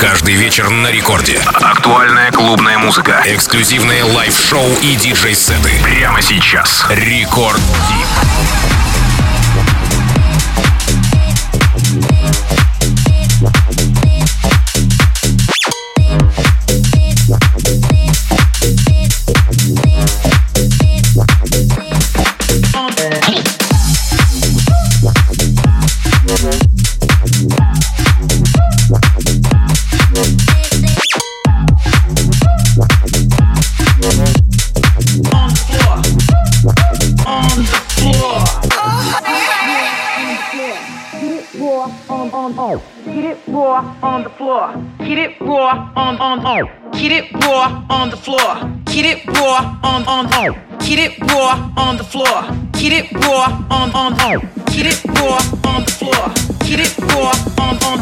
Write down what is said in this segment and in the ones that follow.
Каждый вечер на рекорде. Актуальная клубная музыка. Эксклюзивные лайв-шоу и диджей-сеты. Прямо сейчас. Рекорд Дип. Get it raw on the floor. Get it raw on on on. Get it raw on the floor. Get it raw on on on. Get it raw on the floor. Get it raw on on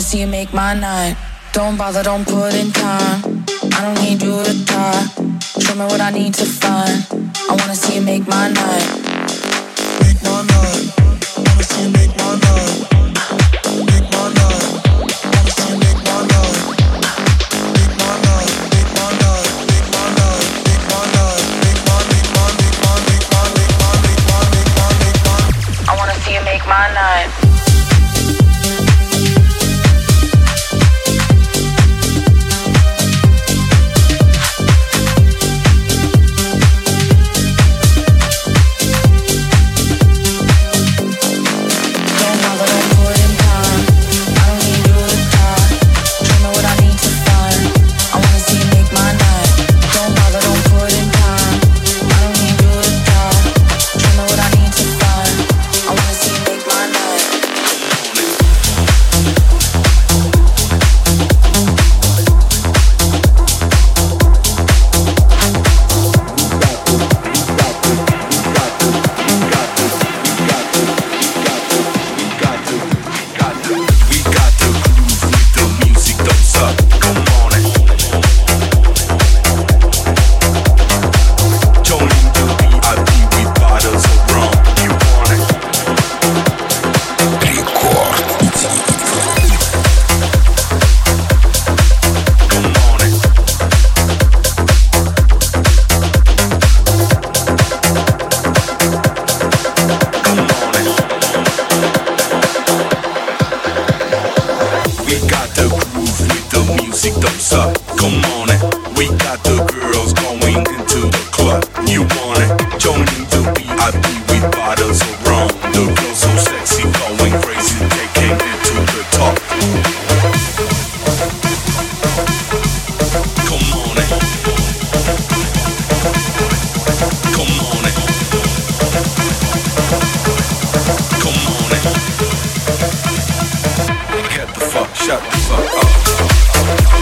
see you make my night. Don't bother, don't put in time. I don't need you to try. Show me what I need to find. I wanna see you make my night. Turn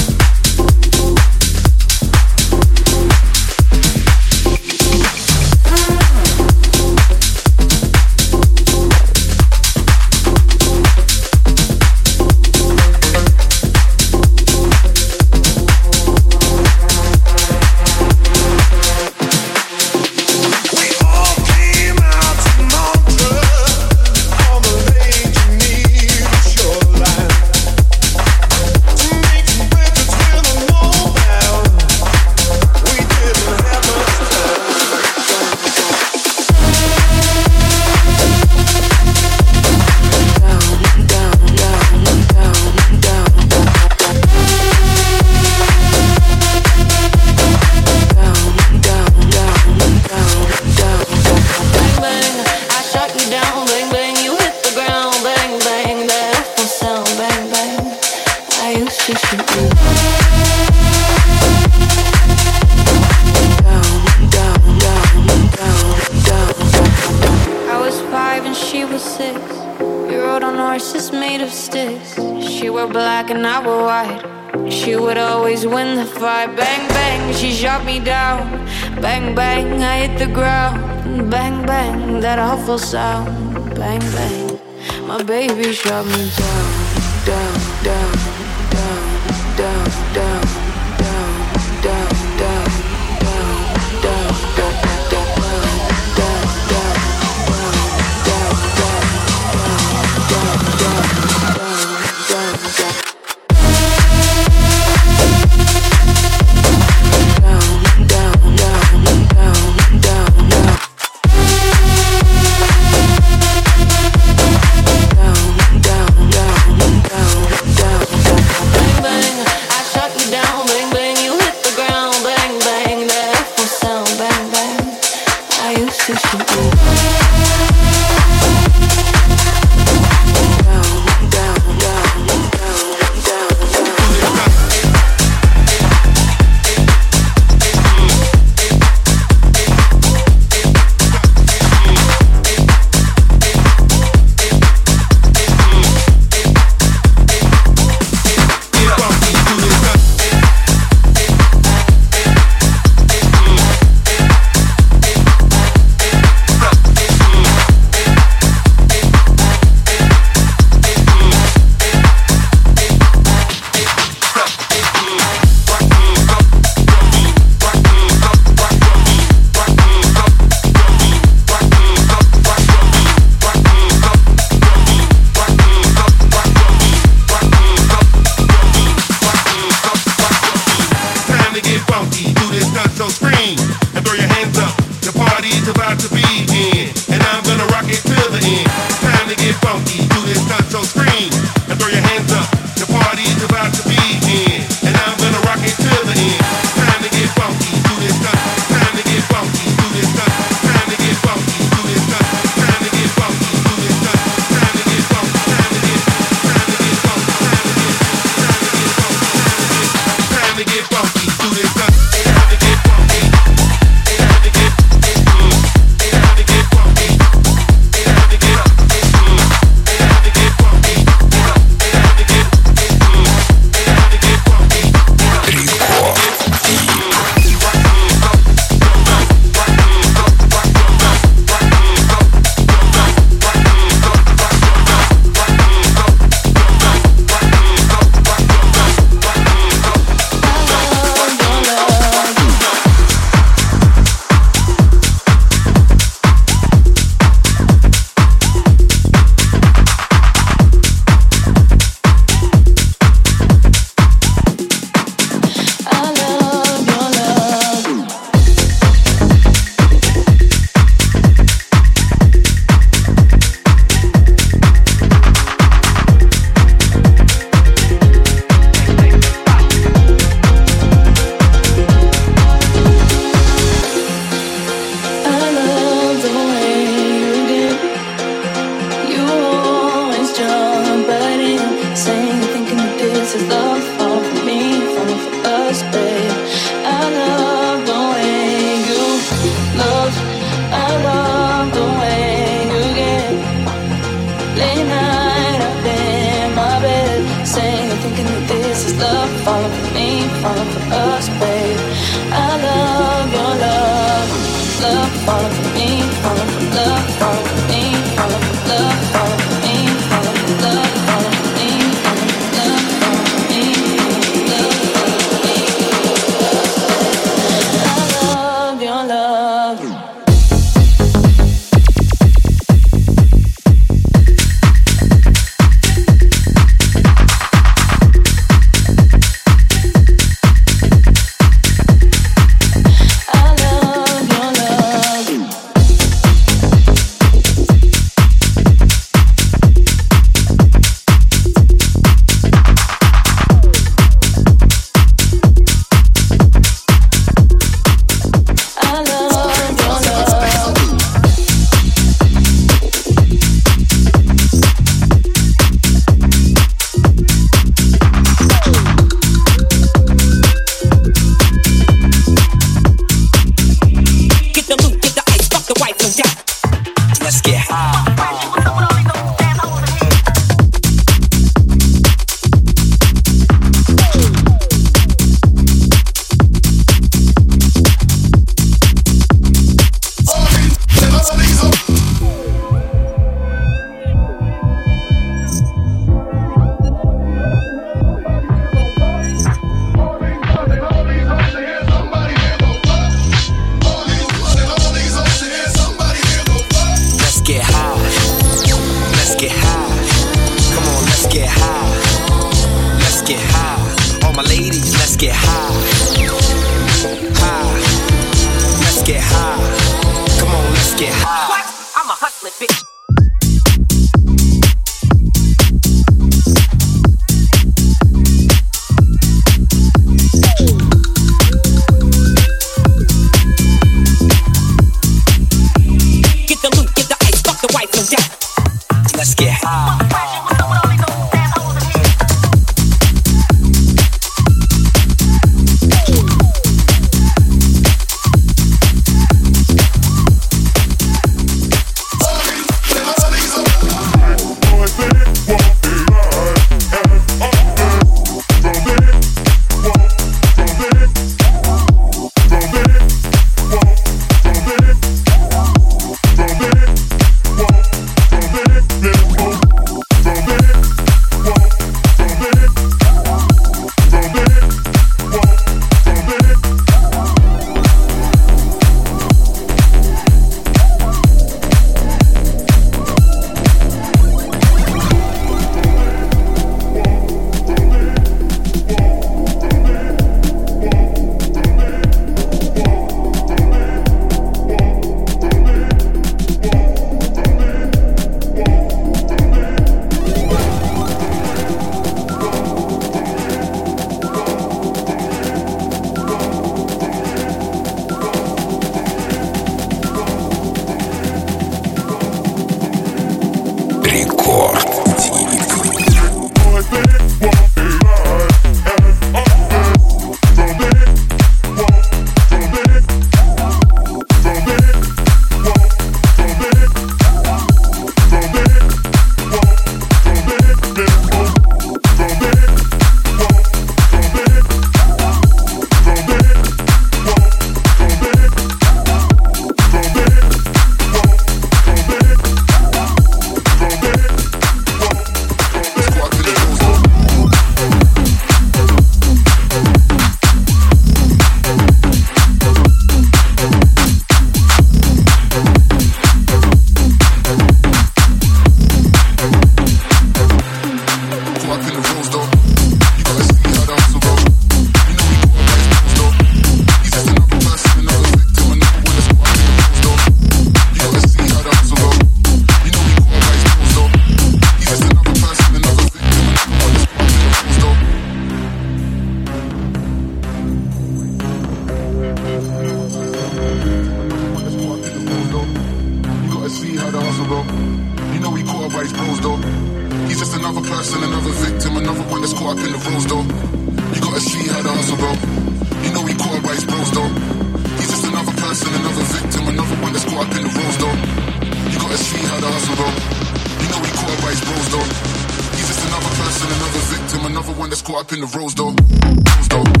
another one that's caught up in the rose though. Rose, though.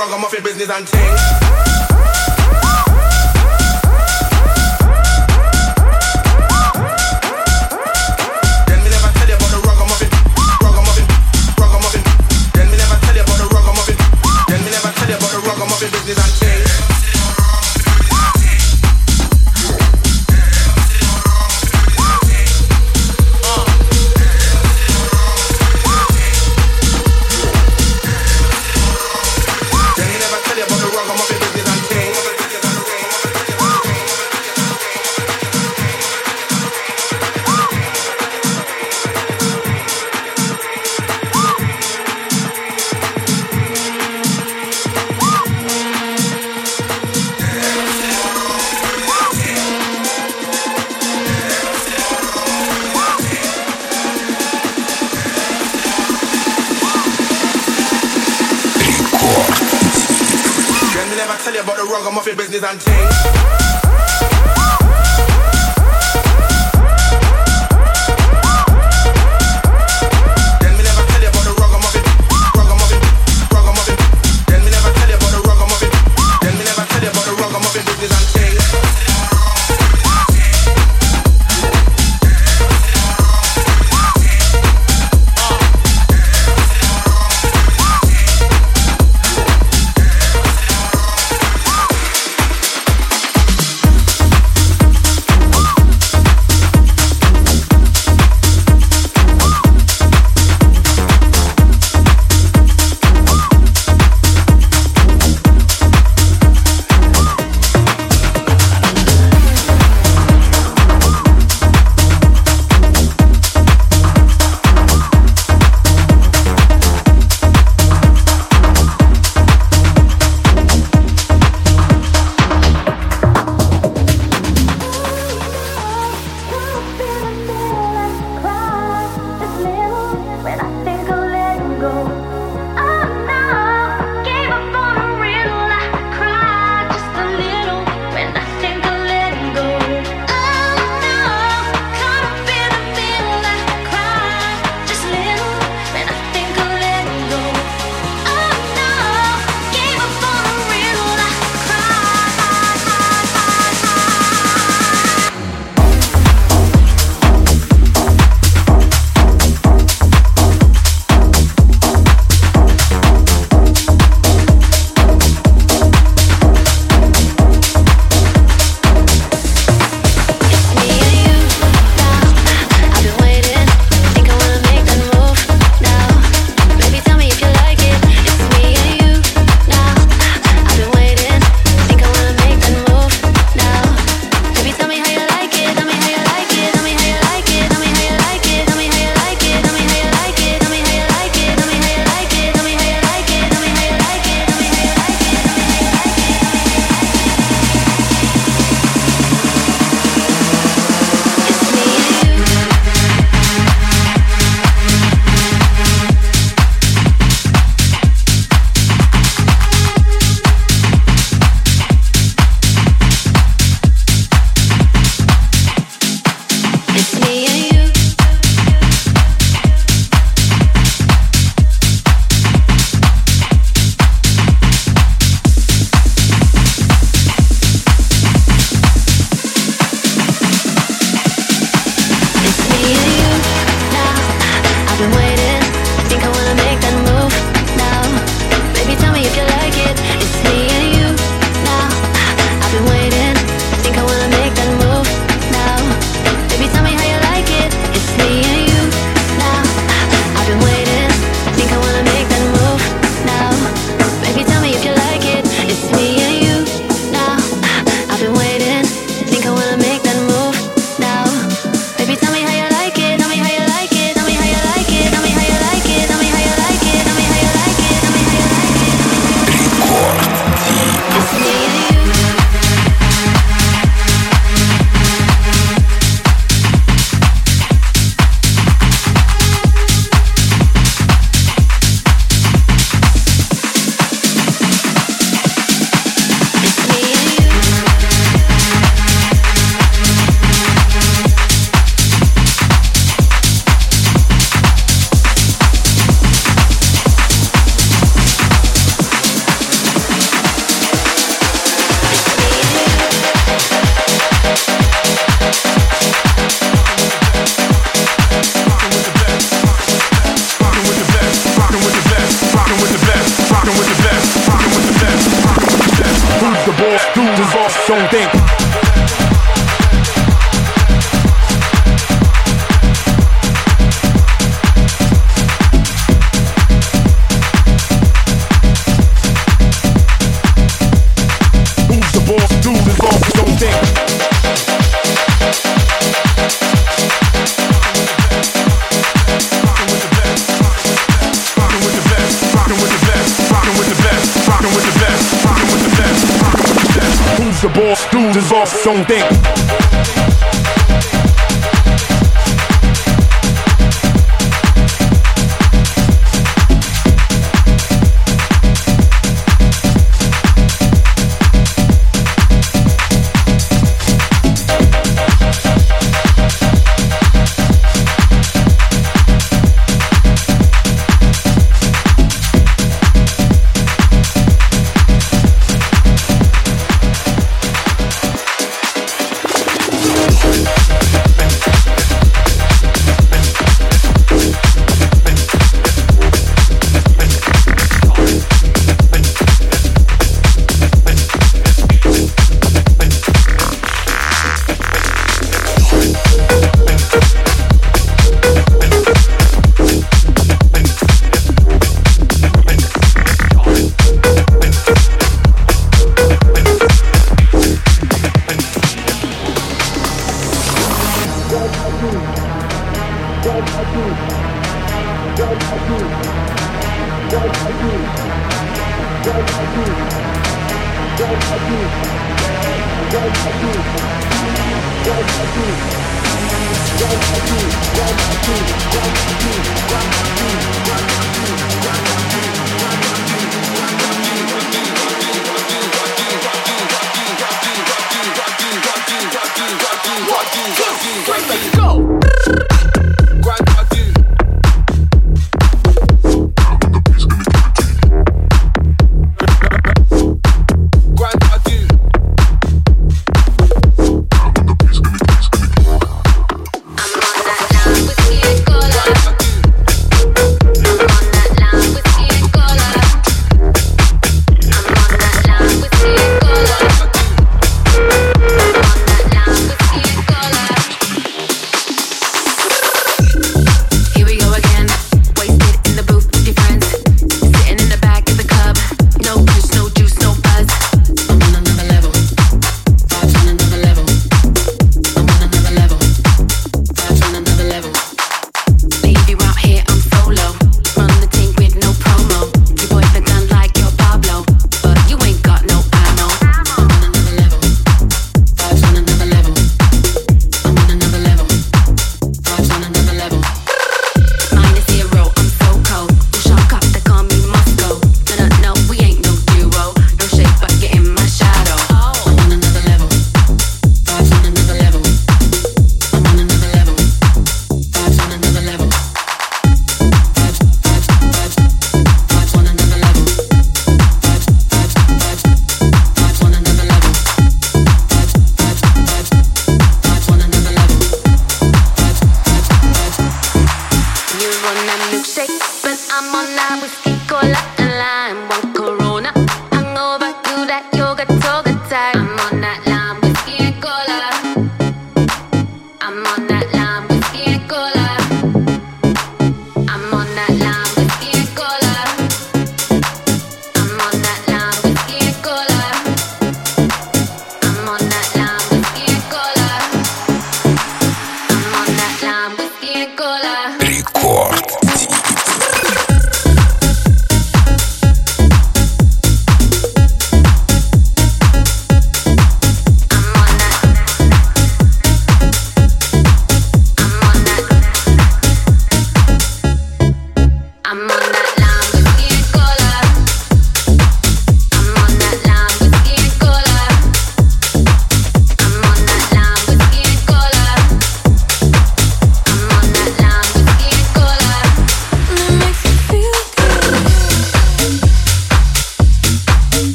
Ragamuffin business and things.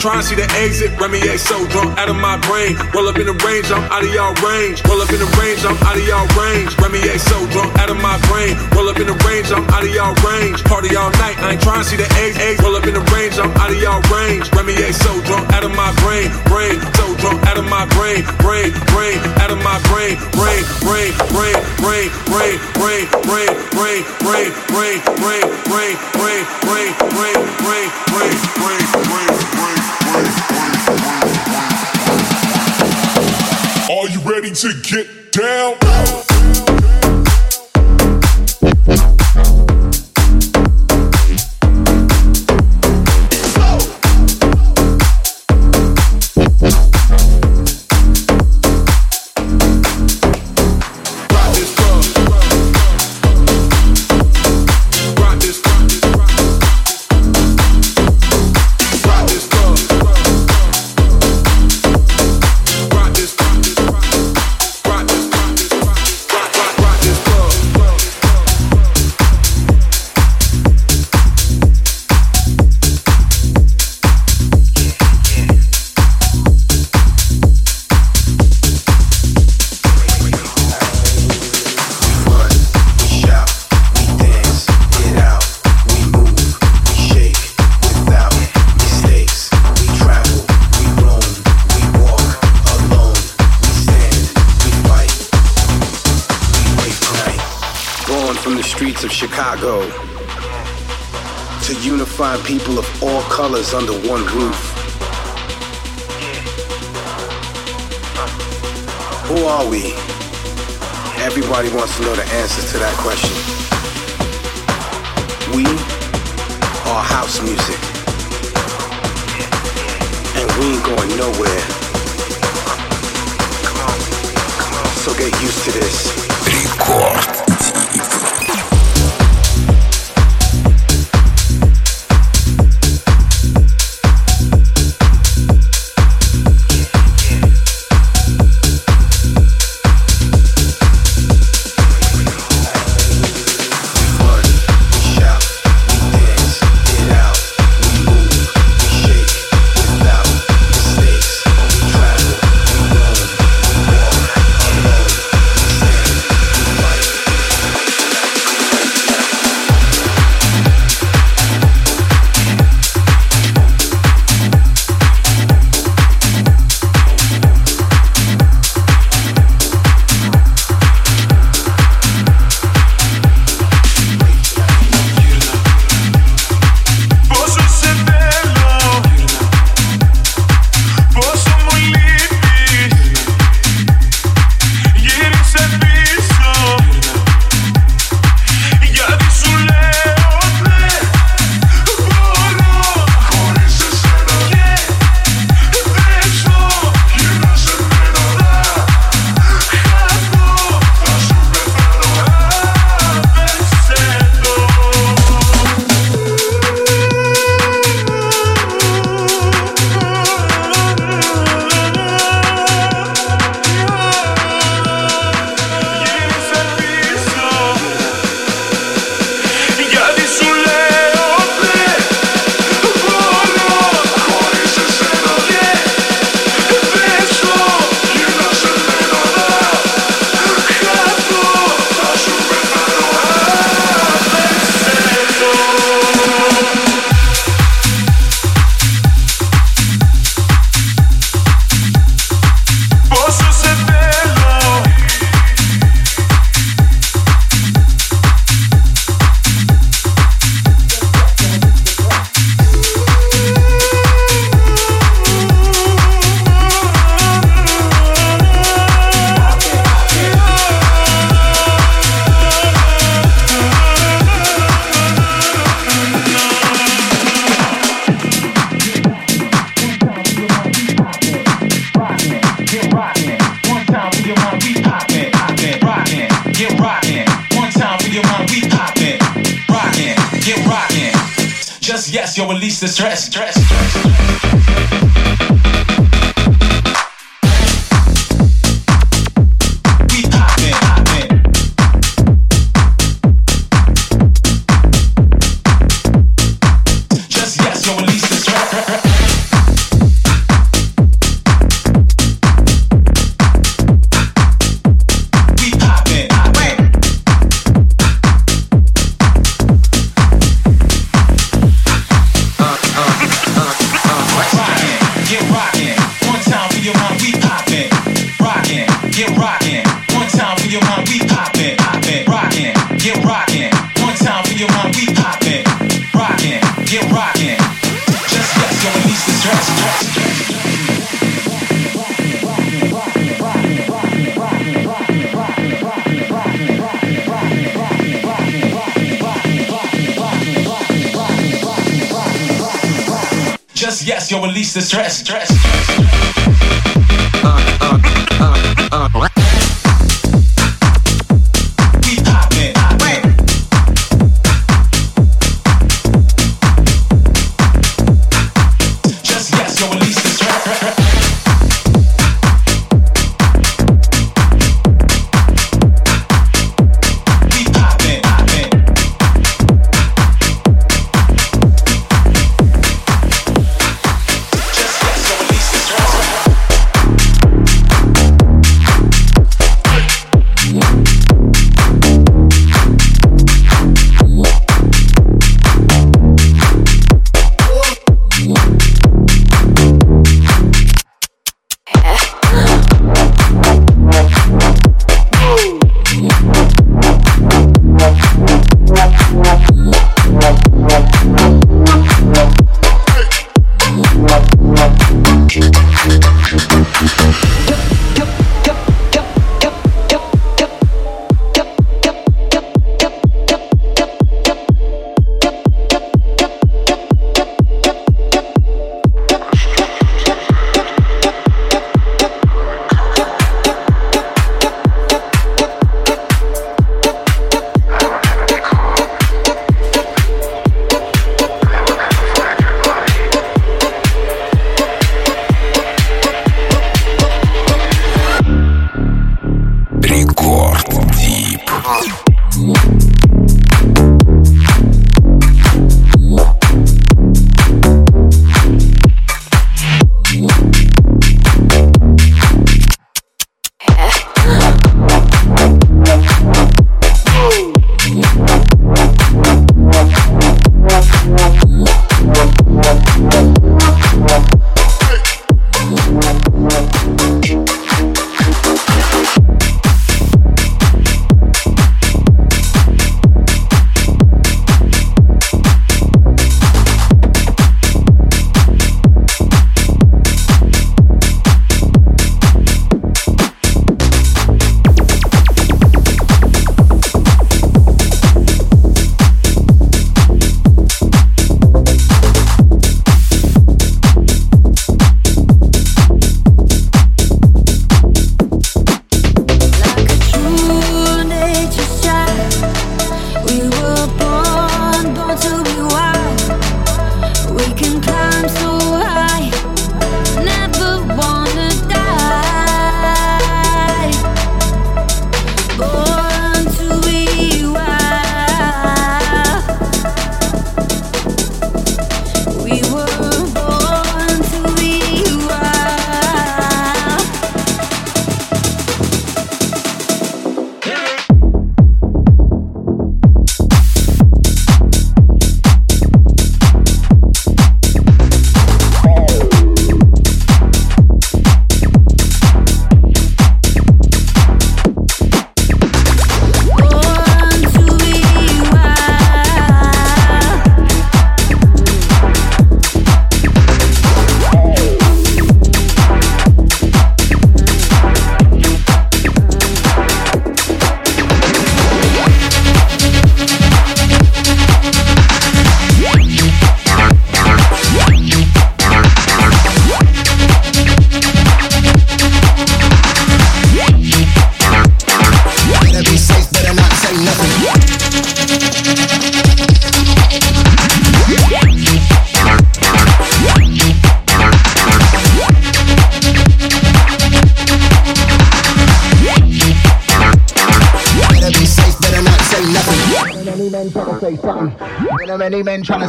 Try and see the exit. Remy A so drunk out of my brain. Roll up in the range, I'm out of y'all range. Roll under one roof. Who are we? Everybody wants to know the answers to that question. We are house music. And we ain't going nowhere. So get used to this. Record.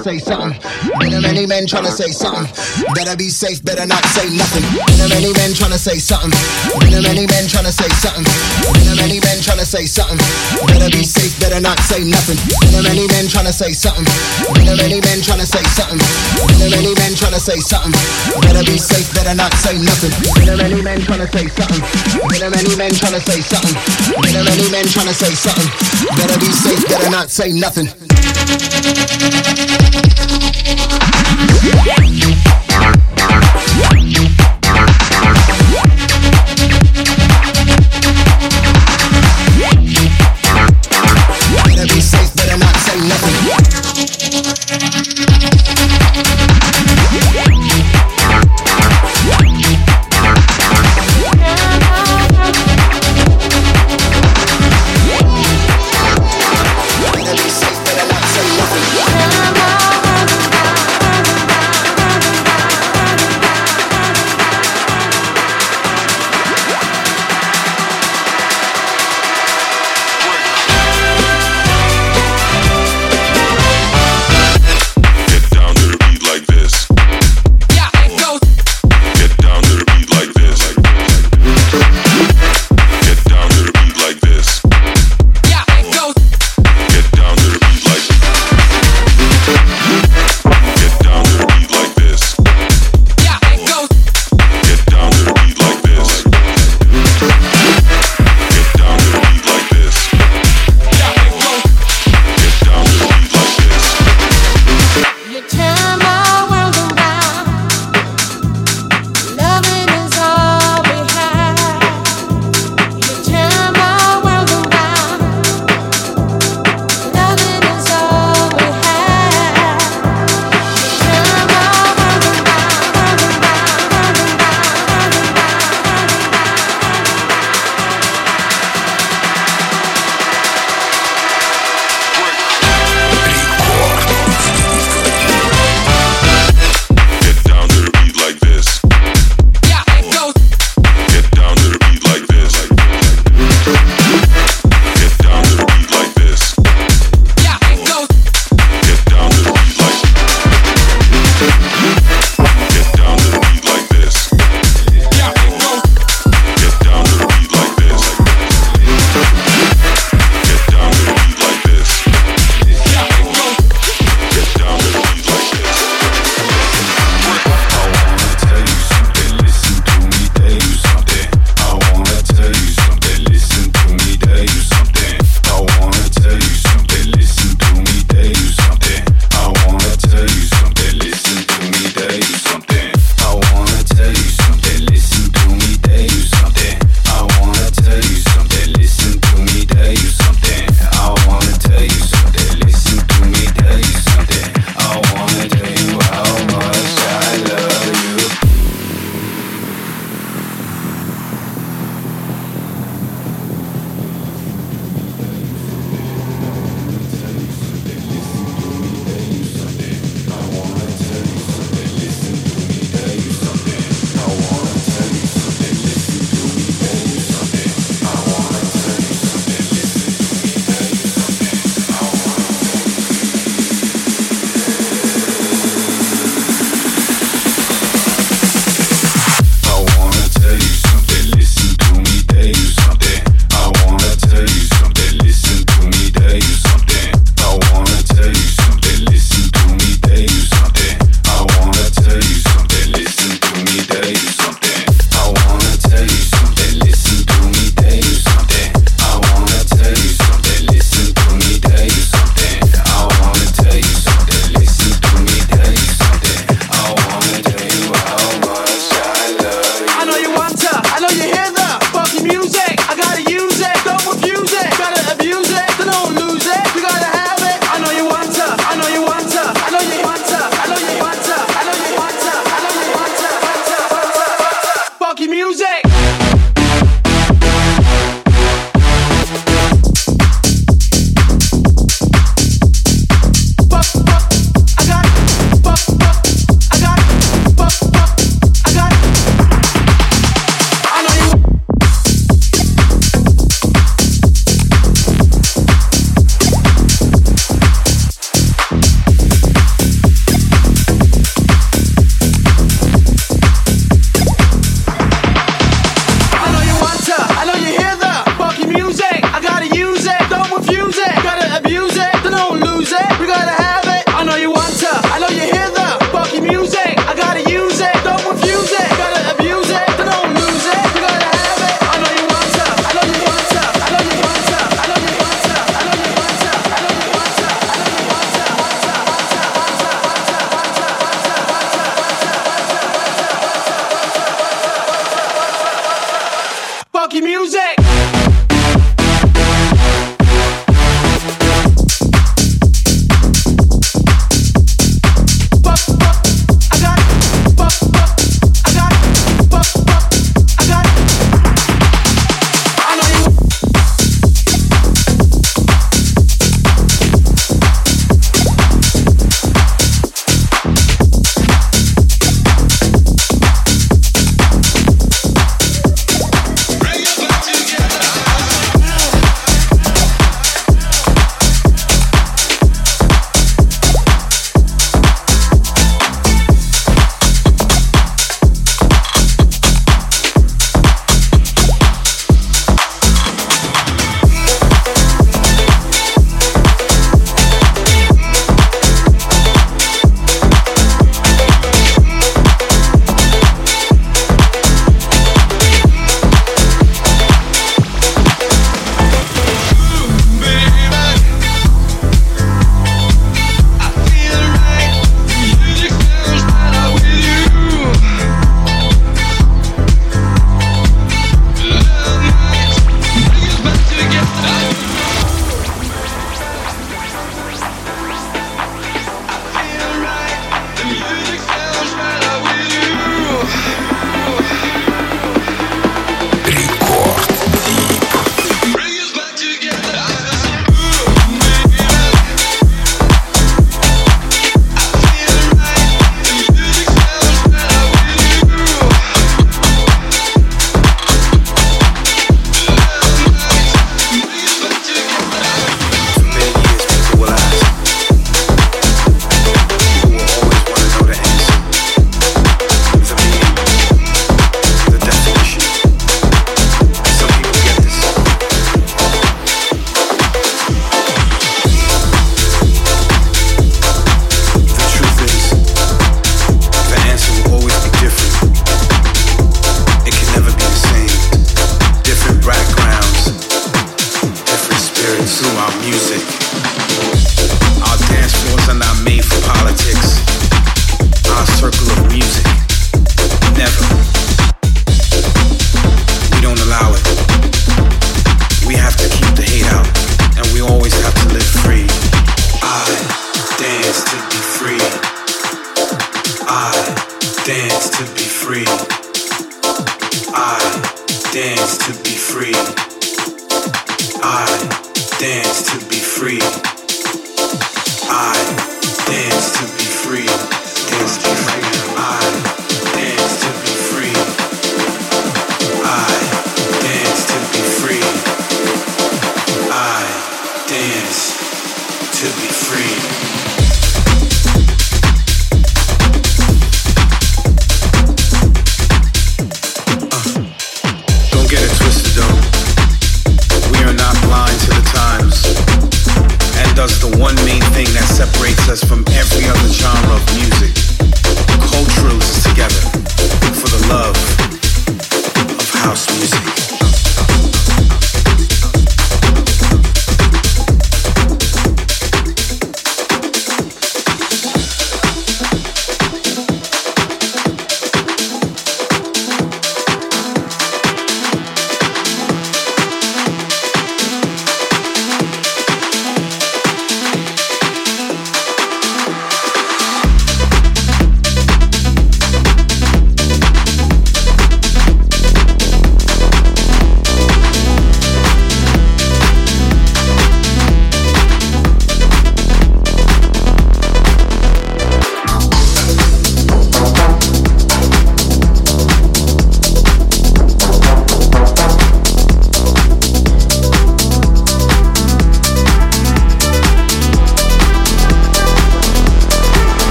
Say something. A many men tryna say something. Better be safe, better not say nothing. A many men tryna say something. A many men tryna say something. A many men tryna say something. Better be safe, better not say nothing. A many men tryna say something. A many men tryna say something. A many men tryna say something. Better be safe, better not say nothing. A many men tryna say something. A many men tryna say something. A many men tryna say something. Better be safe, better not say nothing.